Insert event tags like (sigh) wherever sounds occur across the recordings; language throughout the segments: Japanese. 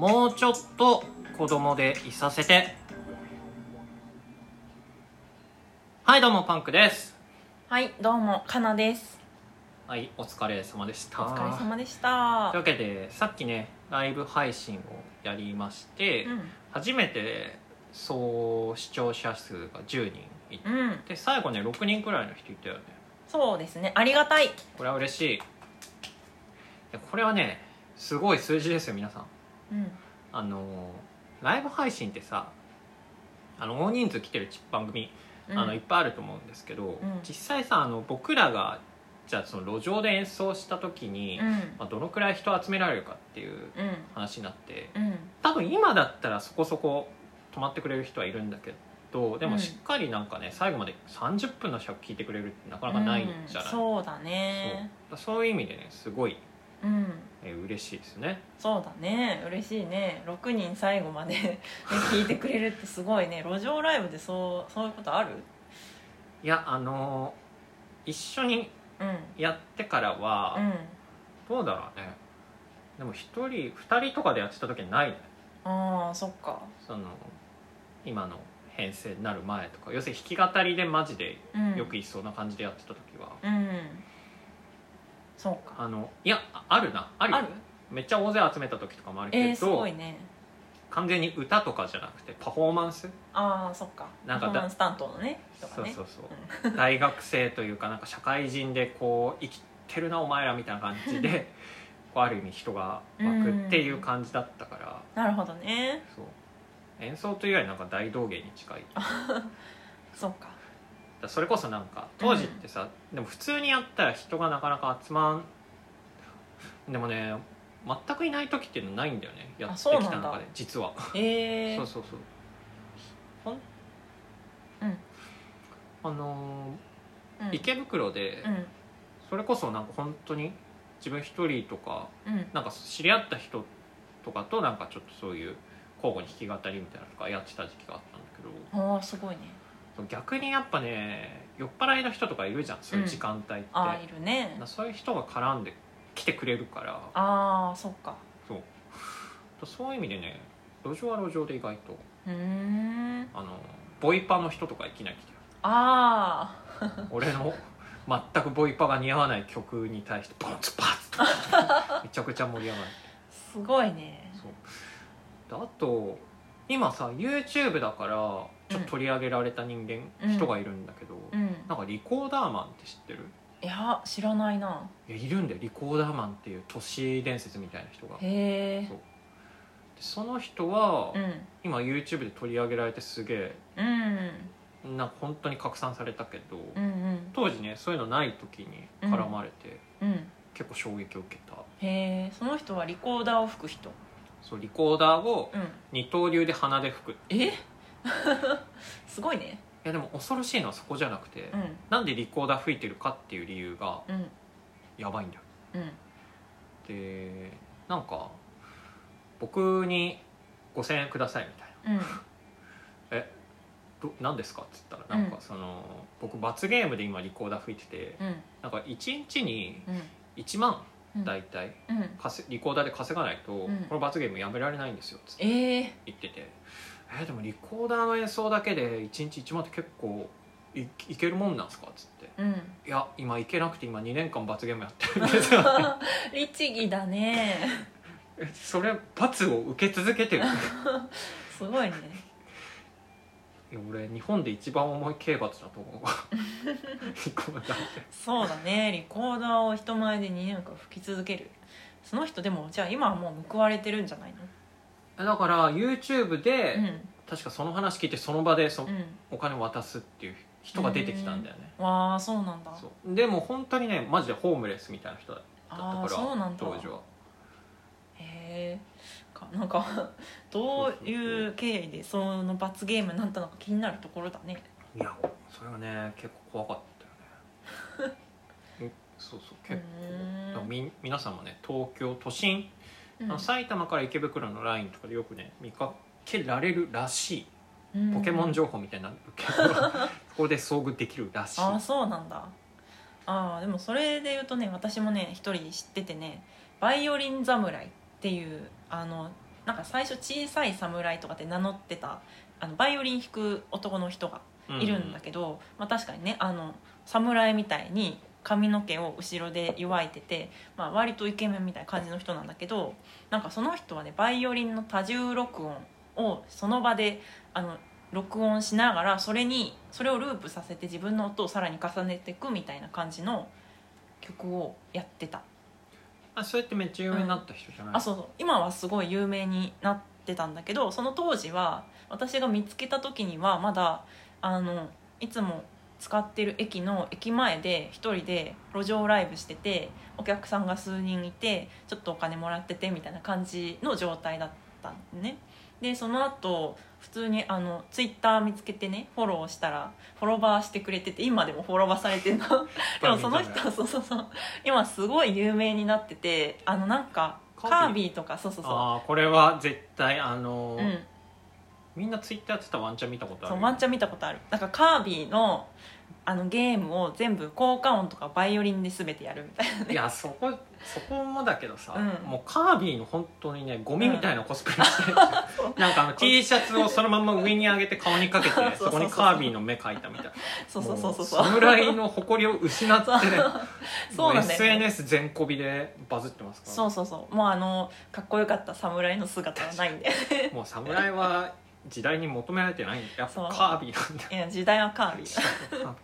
もうちょっと子供でいさせて。はいどうもパンクです。はいどうもかなです。はいお疲れ様でした。お疲れ様でした。というわけでさっきねライブ配信をやりまして、うん。初めて総視聴者数が10人いて、うん。で最後ね6人くらいの人いたよね。そうですね。ありがたい。これは嬉しい。これはねすごい数字ですよ皆さんうん。あのライブ配信ってさあの大人数来てる番組、うん。あのいっぱいあると思うんですけど、ん。実際さあの僕らがじゃあその路上で演奏した時に、うん。まあ、どのくらい人を集められるかっていううん。話になってうん。多分今だったらそこそこ泊まってくれる人はいるんだけどでうん。もしっかりなんかね最後まで30分の尺聞いてくれるってなかなかないんじゃない、うん。そうだね。そう。そういう意味でねすごい、うん。えー嬉しいですね。そうだね。嬉しいね。6人最後まで、(laughs) ね、聞いてくれるってすごいね。路上ライブでそうそういうことある？いやあのー一緒にうん。やってからは、うん。どうだろうね。でも1人2人とかでやってた時はないね。ああそっか。その今の編成になる前とか。要するに弾き語りでマジでうん。よくいそうな感じでやってた時は、うんそうか。あのいやああるなあるよ。ある？めっちゃ大勢集めた時とかもあるけど、えー、すごいね。完全に歌とかじゃなくてパフォーマンス？ああそっか。なんかだパフォーマンス担当のね人がね。そうそうそう。大学生というかなんか社会人でこう生きてるなお前らみたいな感じでこうある意味人が湧くっていう感じだったから。なるほどね。そう。演奏というよりなんか大道芸に近い。(laughs) そうか。らそれこそなんか当時ってさ、でも普通にやったら人がなかなか集まんでもね全くいない時っていうのないんだよねやってきた中で実は、ええそうそうそう。ほんうん。あのうん。ー池袋で、うん。それこそなんか本当に自分一人とかうん。なんか知り合った人とかとなんかちょっとそういう交互に弾き語りみたいなのとかやってた時期があったんだけどああすごいね逆にやっぱね酔っ払いの人とかいるじゃんそういう時間帯って、ああいるね。なそういう人が絡んで来てくれるから。ああそっか。そう。そういう意味でね路上は路上で意外とうーん。あのボイパの人とかいきなり来てあ (laughs) 俺の全くボイパが似合わない曲に対してポンツパツとか。(laughs) めちゃくちゃ盛り上がる。あすごいね。そう。であと今さ YouTube だからちょっと取り上げられた人間、うん。人がいるんだけど、うん。なんかリコーダーマンって知ってる？いや知らないな。いやいるんだよ。リコーダーマンっていう都市伝説みたいな人が。でへえその人は、うん。今 YouTube で取り上げられてすげうん。えなんか本当に拡散されたけど、うんうん。当時ねそういうのない時に絡まれて、うん。結構衝撃を受けた。へえその人はリコーダーを吹く人？そうリコーダーをうん。二刀流で鼻で吹くいえ？(laughs) すごいね。やでも恐ろしいのはそこじゃなくて、うん。なんでリコーダー吹いてるかっていう理由がうん。やばいんだよ。うん。でなんか僕に5000円くださいみたいな。うん。(laughs) えど何ですかっつったらなんかその、僕罰ゲームで今リコーダー吹いててうん。なんか1日にうん。1万うん。大体うん。稼リコーダーで稼がないと、ん。この罰ゲームやめられないんですよっつってええ言っててえでもリコーダーの演奏だけで1日1万って結構いいけるもんなんすかっつって。うん。いや今いけなくて今2年間罰ゲームやってる。んですよ律儀だね。(laughs) えそれ罰を受け続けてる。(laughs) すごいね。いや俺日本で一番重い刑罰だと思うわ。(laughs) リコーダーそうだね。リコーダーを人前で2年間吹き続ける。その人でもじゃあ今はもう報われてるんじゃないだから YouTube で、のうん確かその話聞いてその場でそ、うん。お金を渡すっていう人が出てきたんだよね。わあそうなんだ。そう。でも本当にねマジでホームレスみたいな人だったからそうなんだ。当時は。へえかなんか (laughs) どういう経緯でその罰ゲームになったのか気になるところだね。いやそれはね結構怖かったよね。(laughs) うんそうそう結構。だからみ皆さんもね東京都心、うん。あの埼玉から池袋のラインとかでよくね見かけられるらしい。うん。ポケモン情報みたいになるけど、そこで遭遇できるらしい。ああそうなんだ。ああでもそれで言うとね私もね一人知っててね「バイオリン侍」っていうあのなんか最初小さい侍とかって名乗ってたあのバイオリン弾く男の人がいるんだけど、まあ、確かにねあの侍みたいに髪の毛を後ろで祝いてて、まあ、割とイケメンみたいな感じの人なんだけどなんかその人はねバイオリンの多重録音をその場であの録音しながらそれにそれをループさせて自分の音をさらに重ねていくみたいな感じの曲をやってた。あそうやってめっちゃ有名になった人じゃない、あそうそう今はすごい有名になってたんだけどその当時は私が見つけた時にはまだあのいつも使ってる駅の駅前で一人で路上ライブしててお客さんが数人いてちょっとお金もらっててみたいな感じの状態だったんねでその後普通にあのツイッター見つけてねフォローしたらフォロバーしてくれてて今でもフォロバーされてるの。(laughs) でもその人はそうそうそう。今すごい有名になっててあのなんかカカービィとかそうそうそああこれは絶対あのう、うん、みんなツイッターやってたワンチャン見たことあるそうワンチャン見たことある。なんかカービィのあのゲームを全部効果音とかバイオリンで全てやるみたいなね。いやそこそこもだけどさ、うん。もうカービィの本当にねゴミみたいなコスプレして (laughs) る、なんかあの T シャツをそのまんま上に上げて顔にかけてそうそうそうそこにカービィの目描いたみたいな。そうそうそうそう。そうも侍の誇りを失ってね (laughs) そう。なんだよね。も SNS 全こびでバズってますから。そうそうそう。もうあのかっこよかった侍の姿はないんで。(laughs) もう侍は時代に求められてないんだ。やっぱカービィなんだ。よいや時代はカービィ。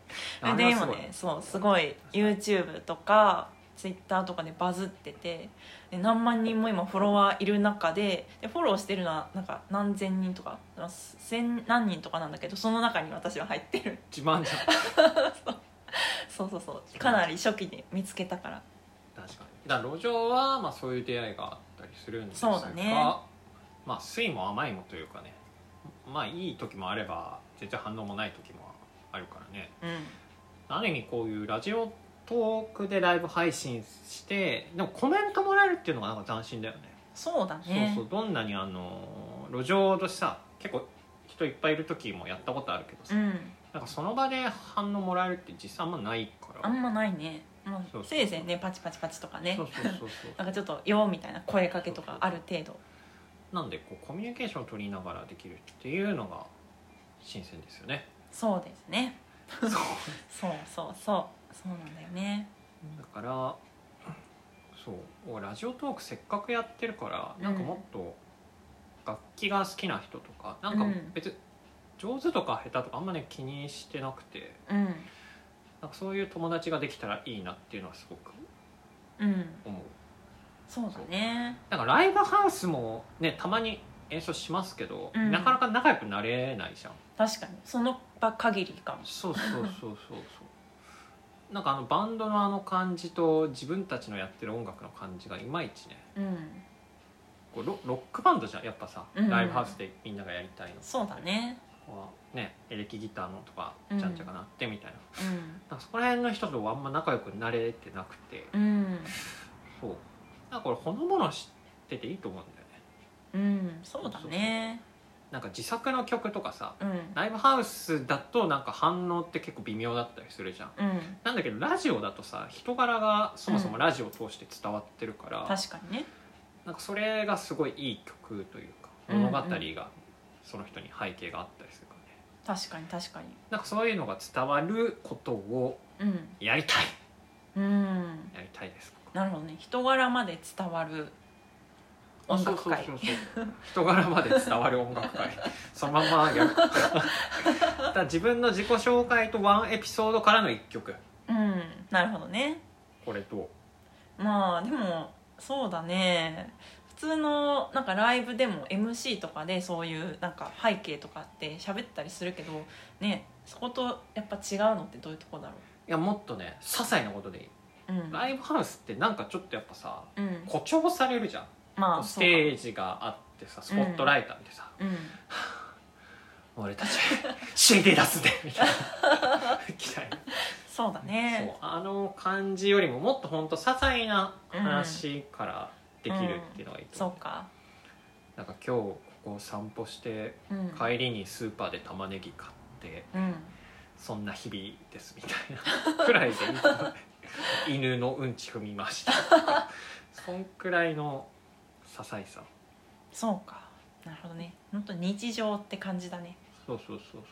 あで今れはすごい。ねそうすごい。YouTube とか Twitter とかでバズっててで何万人も今フォロワーいる中ででフォローしてるのはなんか何千人とか千何人とかなんだけどその中に私は入ってる。自慢じゃん。(laughs) そう。そうそうかなり初期で見つけたから。確かに。だから路上はまあそういう出会いがあったりするんですがそうだね。まあ酸いも甘いもというかね。まあいい時もあれば全然反応もない時もあるからね。うん。ある意味こういうラジオトークでライブ配信してでもコメントもらえるっていうのがなんか斬新だよね。そうだね。そうそう。どんなにあの路上とさ結構人いっぱいいる時もやったことあるけどさ、うん。なんかその場で反応もらえるって実際あんまないから。あんまないね、まあそうそうせいぜいねパチパチパチとかね。そうそうそうそう。(laughs) なんかちょっと「よ」みたいな声かけとかある程度。なんでこうコミュニケーションを取りながらできるっていうのが新鮮ですよね。そうですね。(laughs) そう。そうそうそうそうなんだよね。だからそうラジオトークせっかくやってるからなんかもっと楽器が好きな人とかなんかうん。別に上手とか下手とかあんまね気にしてなくてうん。なんかそういう友達ができたらいいなっていうのはすごくうん。思う。そうだね。なんかライブハウスもねたまに演奏しますけど、うん。なかなか仲良くなれないじゃん。確かに。その場限りかも。そうそうそうそうそうなんかあのバンドのあの感じと自分たちのやってる音楽の感じがいまいちね。うんこうロロックバンドじゃんやっぱさ、うん。ライブハウスでみんながやりたいの。そうだね。こうねエレキギターのとかうんちゃんちゃかなってみたいな,、うん。なんかそこら辺の人とあんま仲良くなれてなくて。うん。そう。なんかこれほのぼのしてていいと思うんだよね。うん。そうだねなんか自作の曲とかさうん。ライブハウスだとなんか反応って結構微妙だったりするじゃん。うん。なんだけどラジオだとさ人柄がそもそもラジオを通して伝わってるから、確かにね。なんかそれがすごいいい曲というかうんうん。物語がその人に背景があったりするからね。確かに確かに。なんかそういうのが伝わることをうん。やりたい。うん。やりたいですなるほどね。人柄まで伝わる音楽会。人柄まで伝わる音楽会。(laughs) そのままやる。自分の自己紹介とワンエピソードからの一曲。うん。なるほどね。これと。まあでもそうだね。普通のなんかライブでも MC とかでそういうなんか背景とかって喋ったりするけどねそことやっぱ違うのってどういうとこだろいやもっとね些細なことでいい。ううん。ライブハウスってなんかちょっとやっぱさうん。誇張されるじゃんまあステージがあってさスポットライター見てさ、そうか (laughs) 俺たち (laughs) CD 出すねみたいなみたいな。(laughs) うんそうだそうねあの感じよりももっと本当些細な話からできるっていうのがいいと思う、そうか。なんか今日ここ散歩してうん。帰りにスーパーで玉ねぎ買ってうん。そんな日々ですみたいな。くらいで犬のうんち踏みました。そんくらいの些細さ。そうか。なるほどね。本当日常って感じだね。そうそうそうそう。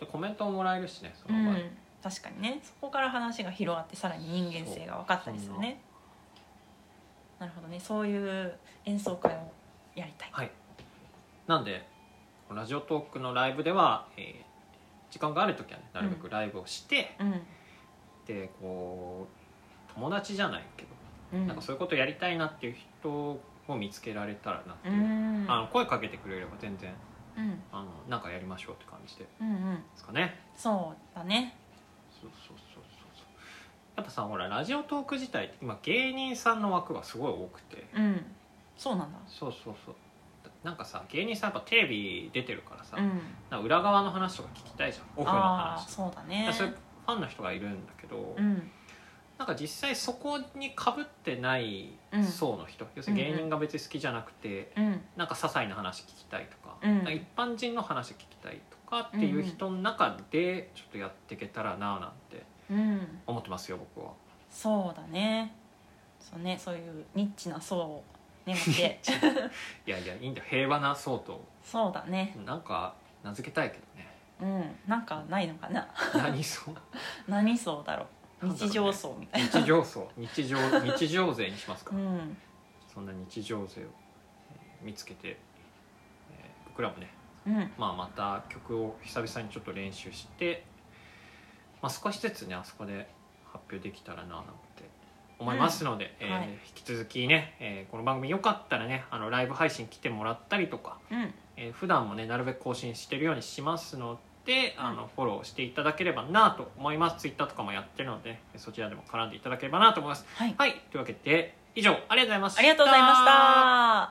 でコメントももらえるしねそうの場。合、ん。確かにね。そこから話が広がってさらに人間性が分かったりするね。なるほどね。そういう演奏会をやりたい、はい。なんでラジオトークのライブでは、えー時間がある時はねなるべくライブをして、うん。でこう友達じゃないけど、うん。なんかそういうことやりたいなっていう人を見つけられたらなってういう、ん。あの声かけてくれれば全然うん。あのなんかやりましょうって感じで。でうんうん。すかね。そうだね。そうそうそうそうそう。やっぱさほらラジオトーク自体って今芸人さんの枠がすごい多くて。うん。そうなんだ。そうそうそう。なんかさ芸人さんやっぱテレビ出てるからさ、うん。なんか裏側の話とか聞きたいじゃん。オフのああ話そうだね。そういうファンの人がいるんだけど、うんなんか実際そこにかぶってないうん層の人、要するに芸人が別に好きじゃなくて、うん。なんか些細な話聞きたいとか,、うん。か一般人の話聞きたいとかっていう人の中でちょっとやっていけたらななんてうん。思ってますよ僕は。そうだね。そうねそういうニッチな層をね持っていやいやいいんだよ。平和な層と。そうだね。なんか名付けたいけどね。うん。なんかないのかな？何層？何層だろう日常層みたいな。日常層。日常日常勢にしますか、うん。そんな日常勢をえー見つけて、えー僕らもねうん。まあ、また曲を久々にちょっと練習して、まあ、少しずつねあそこで発表できたらななんて思いますので、えーはい。引き続きね、えーこの番組よかったらねあのライブ配信来てもらったりとか、うん。えー普段もねなるべく更新してるようにしますのであのフォローしていただければなと思います。ツイッターとかもやってるのでそちらでも絡んでいただければなと思います。はい。はい。というわけで以上ありがとうございました。ありがとうございました